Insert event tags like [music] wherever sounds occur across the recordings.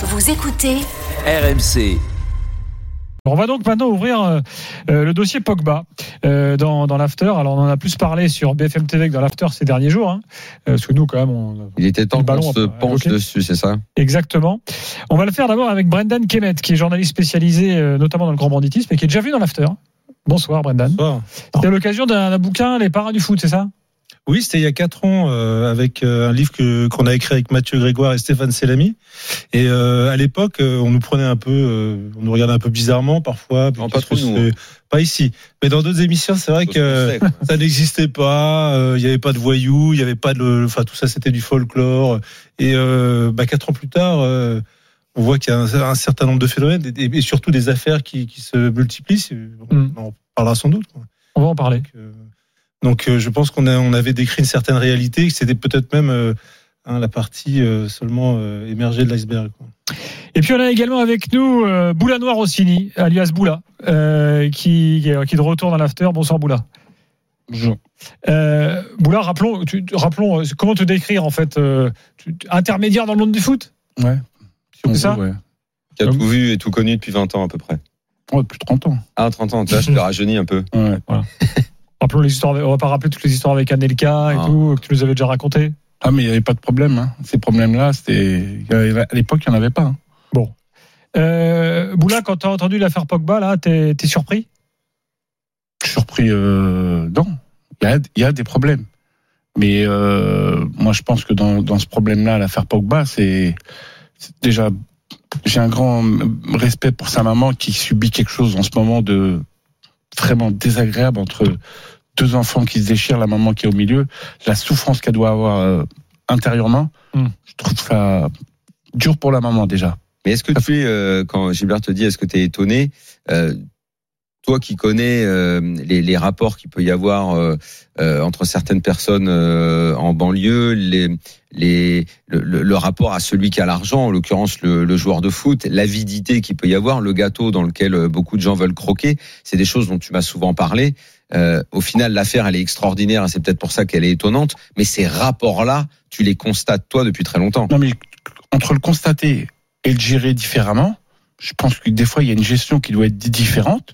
Vous écoutez RMC. On va donc maintenant ouvrir euh, euh, le dossier Pogba euh, dans, dans l'after. Alors on en a plus parlé sur BFM TV que dans l'after ces derniers jours, hein, parce que nous quand même on. Il était temps qu'on se penche dessus, c'est ça? Exactement. On va le faire d'abord avec Brendan Kemet, qui est journaliste spécialisé euh, notamment dans le grand banditisme et qui est déjà vu dans l'after. Bonsoir Brendan. Bonsoir. C'était à l'occasion d'un bouquin Les parrains du foot, c'est ça? Oui, c'était il y a quatre ans euh, avec euh, un livre que qu'on a écrit avec Mathieu Grégoire et Stéphane Selami. Et euh, à l'époque, euh, on nous prenait un peu, euh, on nous regardait un peu bizarrement parfois. Non, pas trop nous, hein. Pas ici, mais dans d'autres émissions, c'est vrai que sait, ça n'existait pas. euh, Il n'y avait pas de voyous, il n'y avait pas de, enfin tout ça, c'était du folklore. Et euh, bah, quatre ans plus tard. euh, on voit qu'il y a un, un certain nombre de phénomènes et, et surtout des affaires qui, qui se multiplient. On en parlera sans doute. On va en parler. Donc, euh, donc, euh, je pense qu'on on avait décrit une certaine réalité, que c'était peut-être même euh, hein, la partie euh, seulement euh, émergée de l'iceberg. Et puis on a également avec nous euh, Boula Noir Rossini, alias Boula, euh, qui, qui est de retour dans l'after. Bonsoir Boula. Bonjour. Euh, Boula, rappelons, tu- rappelons comment te décrire en fait euh, tu- intermédiaire dans le monde du foot? Ouais. C'est ça? Ouais. Qui a tout vu et tout connu depuis 20 ans à peu près. Ouais, plus de 30 ans. Ah, 30 ans, tu vois, je te [laughs] rajeunis un peu. Ouais. Rappelons les histoires. On va pas rappeler toutes les histoires avec Anelka et Ah. tout que tu nous avais déjà raconté. Ah, mais il n'y avait pas de problème. Hein. Ces problèmes-là, c'était. À l'époque, il n'y en avait pas. hein. Euh, Boula, quand tu as entendu l'affaire Pogba, là, t'es es surpris? Surpris. Euh... Non. Il y a, il y a des problèmes. Mais euh, moi, je pense que dans, dans ce problème-là, l'affaire Pogba, c'est déjà. J'ai un grand respect pour sa maman qui subit quelque chose en ce moment de vraiment désagréable entre deux enfants qui se déchirent, la maman qui est au milieu, la souffrance qu'elle doit avoir euh, intérieurement. Hmm. Je trouve ça dur pour la maman déjà. Mais est-ce que tu es, euh, quand Gilbert te dit, est-ce que tu es étonné euh, Toi qui connais euh, les, rapports qu'il peut y avoir euh, euh, entre certaines personnes en banlieue, le, rapport à celui qui a l'argent, en l'occurrence le, joueur de foot, l'avidité qu'il peut y avoir, le gâteau dans lequel beaucoup de gens veulent croquer, c'est des choses dont tu m'as souvent parlé. Au final, l'affaire, elle est extraordinaire, c'est peut-être pour ça qu'elle est étonnante, mais ces rapports-là, tu les constates toi depuis très longtemps. Non, mais entre le constater et le gérer différemment, je pense que des fois, il y a une gestion qui doit être différente.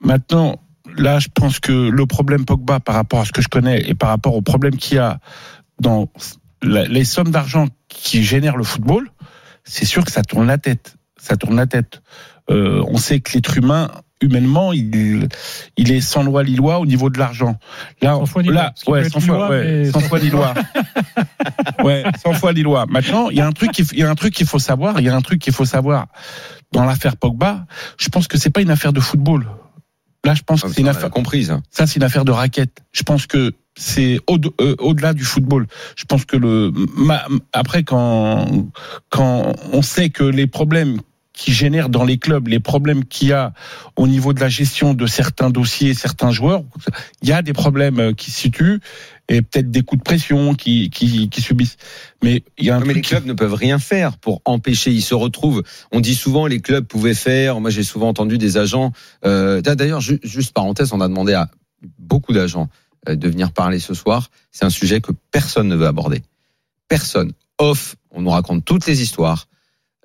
Maintenant, là, je pense que le problème Pogba, par rapport à ce que je connais et par rapport au problème qu'il y a dans les sommes d'argent qui génèrent le football, c'est sûr que ça tourne la tête. Ça tourne la tête. Euh, on sait que l'être humain, humainement, il, il est sans loi ni loi au niveau de l'argent. Là, Sans foi ni loi, là, ouais, sans être foi, loi, ouais, mais sans sans foi ni loi. [laughs] ouais, sans foi ni loi. Maintenant, il y a un truc, il y a un truc qu'il faut savoir. Il y a un truc qu'il faut savoir dans l'affaire Pogba. Je pense que c'est pas une affaire de football. Là, je pense que c'est une affaire. comprise. Ça, c'est une affaire de raquette. Je pense que c'est au- euh, au-delà du football. Je pense que le après quand quand on sait que les problèmes qui génèrent dans les clubs, les problèmes qu'il y a au niveau de la gestion de certains dossiers, certains joueurs, il y a des problèmes euh, qui se situent et peut-être des coups de pression qui qui, qui subissent. Mais il y a un mais les qui- clubs ne peuvent rien faire pour empêcher. Ils se retrouvent. On dit souvent les clubs pouvaient faire. Moi, j'ai souvent entendu des agents. Euh, D'ailleurs, ju- juste parenthèse, on a demandé à beaucoup d'agents euh, de venir parler ce soir. C'est un sujet que personne ne veut aborder. Personne. Off. On nous raconte toutes les histoires.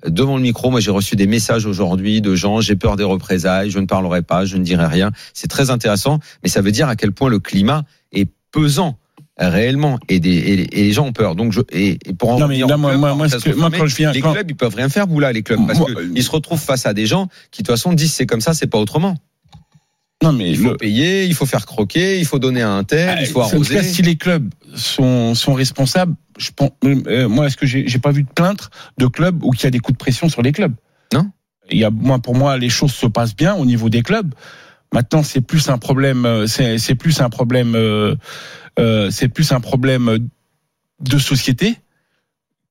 Devant le micro, moi j'ai reçu des messages aujourd'hui de gens, j'ai peur des représailles, je ne parlerai pas, je ne dirai rien. C'est très intéressant, mais ça veut dire à quel point le climat est pesant réellement et, des, et, les- et les gens ont peur. Donc je, et, et pour en Non, mais là, moi- club, moi- moi, que- moi, quand je viens- les quand- clubs ils peuvent rien faire, Boula, les clubs, parce Moi, que euh, ils se retrouvent face à des gens qui de toute façon disent c'est comme ça, c'est pas autrement. Non mais Il faut le- payer, il faut faire croquer, il faut donner à un tel, il faut En tout arroser. cas, si les clubs sont, sont responsables, je pense, euh, moi, est-ce que j'ai pas vu de plainte de clubs où il y a des coups de pression sur les clubs? Non. Il y a, moi, pour moi, les choses se passent bien au niveau des clubs. Maintenant, c'est plus un problème, euh, c'est c'est plus un problème, euh, euh, c'est plus un problème de société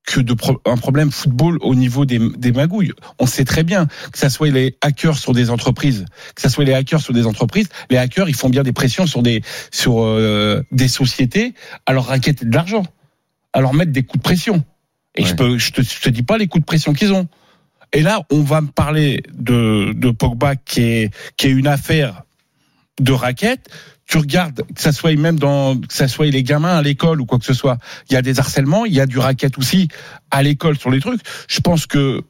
que de pro- un problème football au niveau des, des magouilles. On sait très bien que ça soit les hackers sur des entreprises, que ça soit les hackers sur des entreprises, les hackers ils font bien des pressions sur des sur euh, des sociétés à leur raqueter de l'argent, à leur mettre des coups de pression. Et Ouais. je peux je te, je te dis pas les coups de pression qu'ils ont. Et là, on va me parler de de Pogba qui est qui est une affaire de raquette. Tu regardes, que ça soit même dans, que ça soit les gamins à l'école ou quoi que ce soit, il y a des harcèlements, il y a du racket aussi à l'école sur les trucs. Je pense que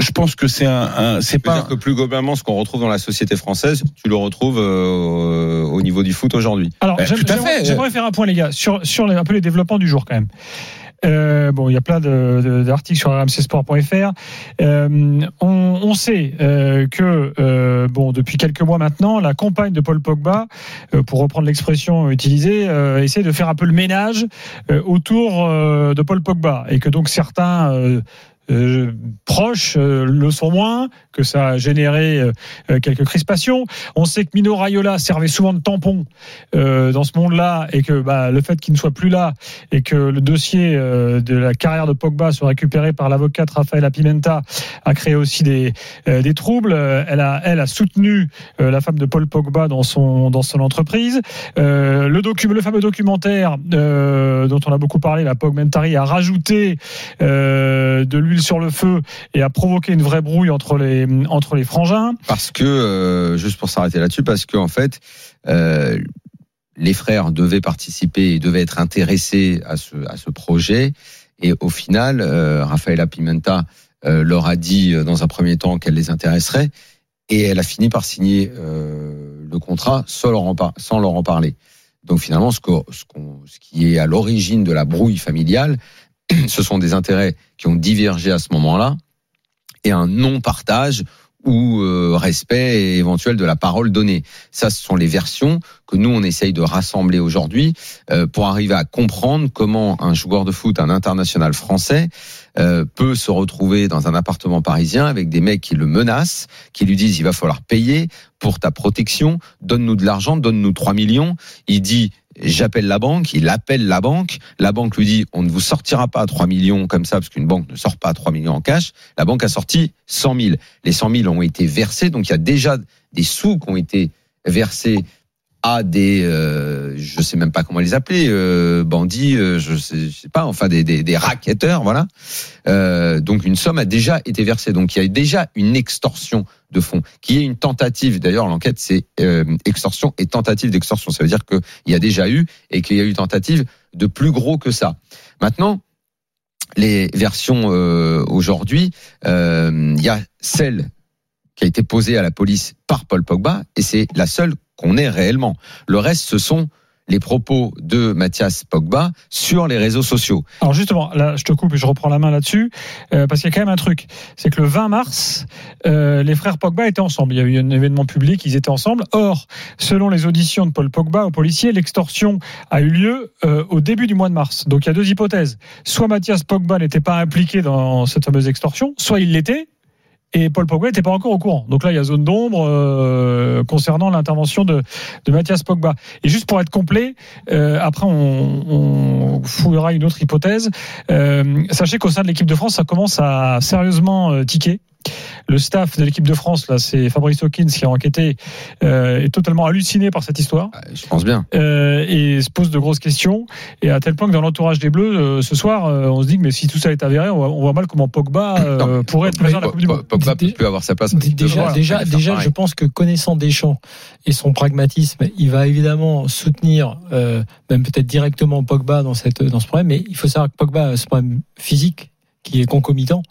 je pense que c'est un, un c'est pas dire que plus globalement, ce qu'on retrouve dans la société française, tu le retrouves euh, au niveau du foot aujourd'hui. Alors, Bah, à j'aimerais fait. j'aimerais faire un point, les gars, sur, sur les- un peu les développements du jour quand même. Euh, bon, il y a plein d'articles sur rmcsport.fr. Euh, on, sait euh, que euh, bon, depuis quelques mois maintenant, la compagne de Paul Pogba, pour reprendre l'expression utilisée, essaie de faire un peu le ménage autour de Paul Pogba et que donc certains euh, proches euh, le sont moins, que ça a généré euh, quelques crispations. On sait que Mino Raiola servait souvent de tampon dans ce monde-là et que bah, le fait qu'il ne soit plus là et que le dossier de la carrière de Pogba soit récupéré par l'avocate Rafaela Pimenta a créé aussi des, des troubles. Elle a, elle a soutenu la femme de Paul Pogba dans son, dans son entreprise. Le, docu le fameux documentaire dont on a beaucoup parlé, la Pogmentary, a rajouté de sur le feu et a provoqué une vraie brouille entre les, entre les frangins. Parce que, euh, juste pour s'arrêter là-dessus, parce que en fait, euh, les frères devaient participer et devaient être intéressés à ce, à ce projet. Et au final, euh, Rafaela Pimenta leur a dit dans un premier temps qu'elle les intéresserait. Et elle a fini par signer le contrat sans leur, en parler. Donc finalement, ce qui est à l'origine de la brouille familiale, [clears throat] ce sont des intérêts qui ont divergé à ce moment-là et un non-partage ou euh, respect éventuel de la parole donnée. Ça, ce sont les versions que nous, on essaye de rassembler aujourd'hui euh, pour arriver à comprendre comment un joueur de foot, un international français, euh, peut se retrouver dans un appartement parisien avec des mecs qui le menacent, qui lui disent il va falloir payer pour ta protection, donne-nous de l'argent, donne-nous 3 millions. Il dit j'appelle la banque, il appelle la banque, la banque lui dit on ne vous sortira pas à 3 millions comme ça parce qu'une banque ne sort pas à 3 millions en cash. La banque a sorti 100 000. Les 100 000 ont été versés, donc il y a déjà des sous qui ont été versés à des, euh, je sais même pas comment les appeler, euh, bandits, euh, je, sais, je sais pas, enfin des, des, des racketteurs, voilà. Euh, donc une somme a déjà été versée, donc il y a déjà une extorsion de fonds, qui est une tentative. D'ailleurs, l'enquête c'est euh, extorsion et tentative d'extorsion. Ça veut dire qu'il y a déjà eu et qu'il y a eu tentative de plus gros que ça. Maintenant, les versions euh, aujourd'hui, il y a celle qui a été posée à la police par Paul Pogba et c'est la seule qu'on ait réellement. Le reste, ce sont les propos de Mathias Pogba sur les réseaux sociaux. Alors justement, là, je te coupe et je reprends la main là-dessus, euh, parce qu'il y a quand même un truc, c'est que le 20 mars, euh, les frères Pogba étaient ensemble. Il y a eu un événement public, ils étaient ensemble. Or, selon les auditions de Paul Pogba aux policiers, l'extorsion a eu lieu euh, au début du mois de mars. Donc il y a deux hypothèses. Soit Mathias Pogba n'était pas impliqué dans cette fameuse extorsion, soit il l'était. Et Paul Pogba n'était pas encore au courant. Donc là, il y a zone d'ombre euh, concernant l'intervention de, de Mathias Pogba. Et juste pour être complet, euh, après on, on fouillera une autre hypothèse. Euh, sachez qu'au sein de l'équipe de France, ça commence à sérieusement tiquer. Le staff de l'équipe de France, là, c'est Fabrice Hawkins qui a enquêté, euh, est totalement halluciné par cette histoire Euh, Je pense bien. euh, et se pose de grosses questions. Et à tel point que dans l'entourage des Bleus, euh, ce soir, euh, on se dit que mais si tout ça est avéré, on voit, on voit mal comment Pogba euh, [coughs] Non. pourrait être présent à la Coupe du Monde. Pogba peut plus avoir sa place. Dé- Déjà, déjà, déjà, je pense que connaissant Deschamps et son pragmatisme, il va évidemment soutenir, euh, même peut-être directement Pogba dans cette dans ce problème. Mais il faut savoir que Pogba a ce problème physique qui est concomitant.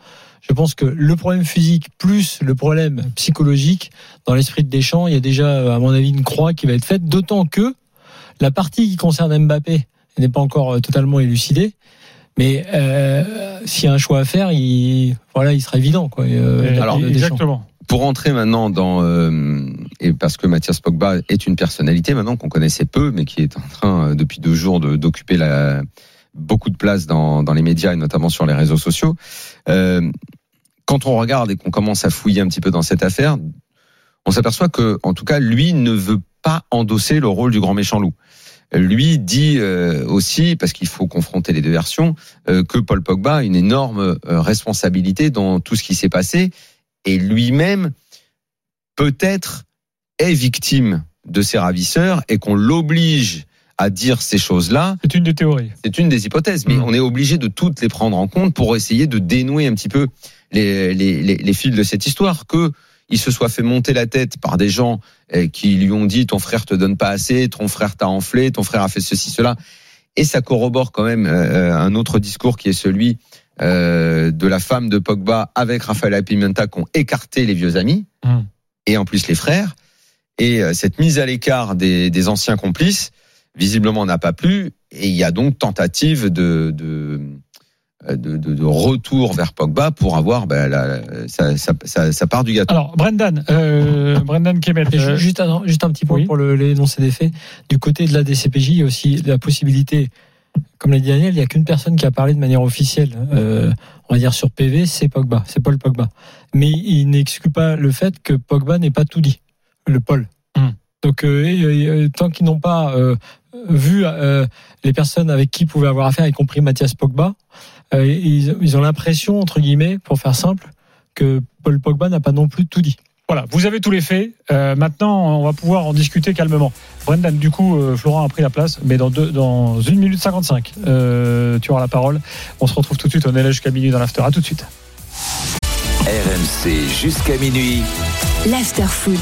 Je pense que le problème physique plus le problème psychologique dans l'esprit de Deschamps, il y a déjà, à mon avis, une croix qui va être faite. D'autant que la partie qui concerne Mbappé n'est pas encore euh, totalement élucidée. Mais euh, s'il y a un choix à faire, il voilà, il sera évident quoi. euh, alors, exactement. Pour entrer maintenant dans euh, et parce que Mathias Pogba est une personnalité maintenant qu'on connaissait peu, mais qui est en train depuis deux jours de- d'occuper la beaucoup de place dans, les médias et notamment sur les réseaux sociaux. Euh, quand on regarde et qu'on commence à fouiller un petit peu dans cette affaire, on s'aperçoit que, en tout cas, lui ne veut pas endosser le rôle du grand méchant loup. Lui dit euh, aussi, parce qu'il faut confronter les deux versions, euh, que Paul Pogba a une énorme responsabilité dans tout ce qui s'est passé et lui-même peut-être est victime de ses ravisseurs et qu'on l'oblige à dire ces choses-là, C'est une des théories. c'est une des hypothèses, mais Mm. on est obligé de toutes les prendre en compte pour essayer de dénouer un petit peu les, les, les, les fils de cette histoire. Que il se soit fait monter la tête par des gens eh, qui lui ont dit ton frère te donne pas assez, ton frère t'a enflé, ton frère a fait ceci, cela. Et ça corrobore quand même euh, un autre discours qui est celui euh, de la femme de Pogba avec Rafael Pimenta qui ont écarté les vieux amis Mm. et en plus les frères. Et euh, cette mise à l'écart des, des anciens complices, visiblement, n'a pas plu. Et il y a donc tentative de, de, de, de- de retour vers Pogba pour avoir ben, la, sa, sa- sa- sa part du gâteau. Alors, Brendan, euh, [laughs] Brendan Kemet. Euh, juste, un, juste un petit point oui. pour l'énoncé des faits. Du côté de la DCPJ, il y a aussi la possibilité, comme l'a dit Daniel, il n'y a qu'une personne qui a parlé de manière officielle, euh, on va dire sur PV, c'est Pogba, c'est Paul Pogba. Mais il n'exclut pas le fait que Pogba n'ait pas tout dit, le Paul. Hmm. Donc, euh, et, tant qu'ils n'ont pas euh, vu euh, les personnes avec qui ils pouvaient avoir affaire, y compris Mathias Pogba, euh, ils, ils ont l'impression, entre guillemets, pour faire simple, que Paul Pogba n'a pas non plus tout dit. Voilà, vous avez tous les faits. Euh, maintenant, on va pouvoir en discuter calmement. Brendan, du coup, euh, Florent a pris la place, mais dans, deux, dans 1 minute 55, euh, tu auras la parole. On se retrouve tout de suite, on est là jusqu'à minuit dans l'after. À tout de suite. RMC jusqu'à minuit. l'after foot.